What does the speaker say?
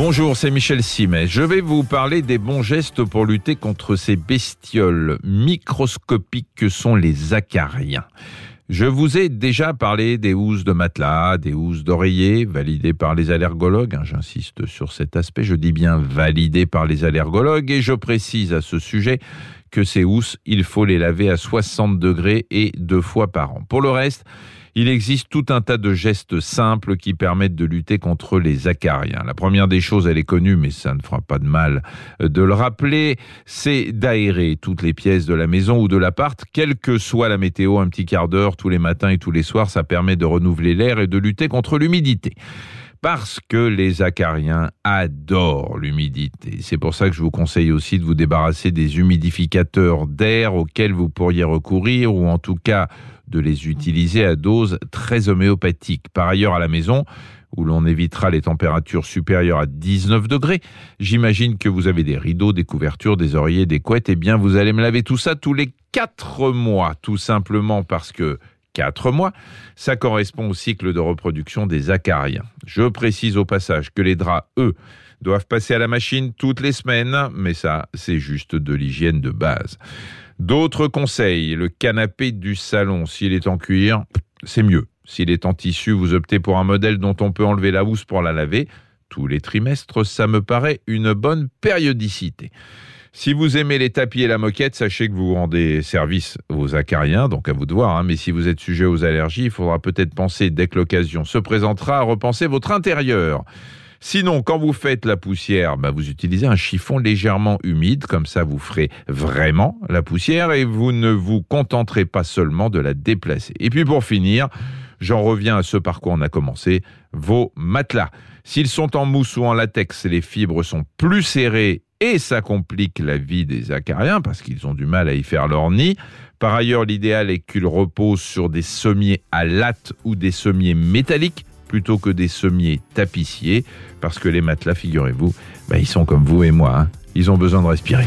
Bonjour, c'est Michel Simet. Je vais vous parler des bons gestes pour lutter contre ces bestioles microscopiques que sont les acariens. Je vous ai déjà parlé des housses de matelas, des housses d'oreiller, validées par les allergologues. Hein, j'insiste sur cet aspect. Je dis bien validées par les allergologues et je précise à ce sujet que ces housses, il faut les laver à 60 degrés et deux fois par an. Pour le reste, il existe tout un tas de gestes simples qui permettent de lutter contre les acariens. La première des choses, elle est connue, mais ça ne fera pas de mal de le rappeler, c'est d'aérer toutes les pièces de la maison ou de l'appart, quelle que soit la météo, un petit quart d'heure tous les matins et tous les soirs, ça permet de renouveler l'air et de lutter contre l'humidité parce que les acariens adorent l'humidité. C'est pour ça que je vous conseille aussi de vous débarrasser des humidificateurs d'air auxquels vous pourriez recourir ou en tout cas de les utiliser à dose très homéopathique. Par ailleurs, à la maison, où l'on évitera les températures supérieures à 19 degrés. J'imagine que vous avez des rideaux, des couvertures, des oreillers, des couettes. Eh bien, vous allez me laver tout ça tous les 4 mois, tout simplement parce que 4 mois, ça correspond au cycle de reproduction des acariens. Je précise au passage que les draps, eux, doivent passer à la machine toutes les semaines, mais ça, c'est juste de l'hygiène de base. D'autres conseils, le canapé du salon, s'il est en cuir, c'est mieux. S'il est en tissu, vous optez pour un modèle dont on peut enlever la housse pour la laver. Tous les trimestres, ça me paraît une bonne périodicité. Si vous aimez les tapis et la moquette, sachez que vous rendez service aux acariens, donc à vous de voir. Hein. mais si vous êtes sujet aux allergies, il faudra peut-être penser, dès que l'occasion se présentera, à repenser votre intérieur. Sinon, quand vous faites la poussière, bah, vous utilisez un chiffon légèrement humide, comme ça vous ferez vraiment la poussière et vous ne vous contenterez pas seulement de la déplacer. Et puis pour finir, j'en reviens à ce par quoi on a commencé, vos matelas. S'ils sont en mousse ou en latex, les fibres sont plus serrées et ça complique la vie des acariens parce qu'ils ont du mal à y faire leur nid. Par ailleurs, l'idéal est qu'ils reposent sur des sommiers à latte ou des sommiers métalliques plutôt que des sommiers tapissiers parce que les matelas, figurez-vous, bah, ils sont comme vous et moi, hein. ils ont besoin de respirer.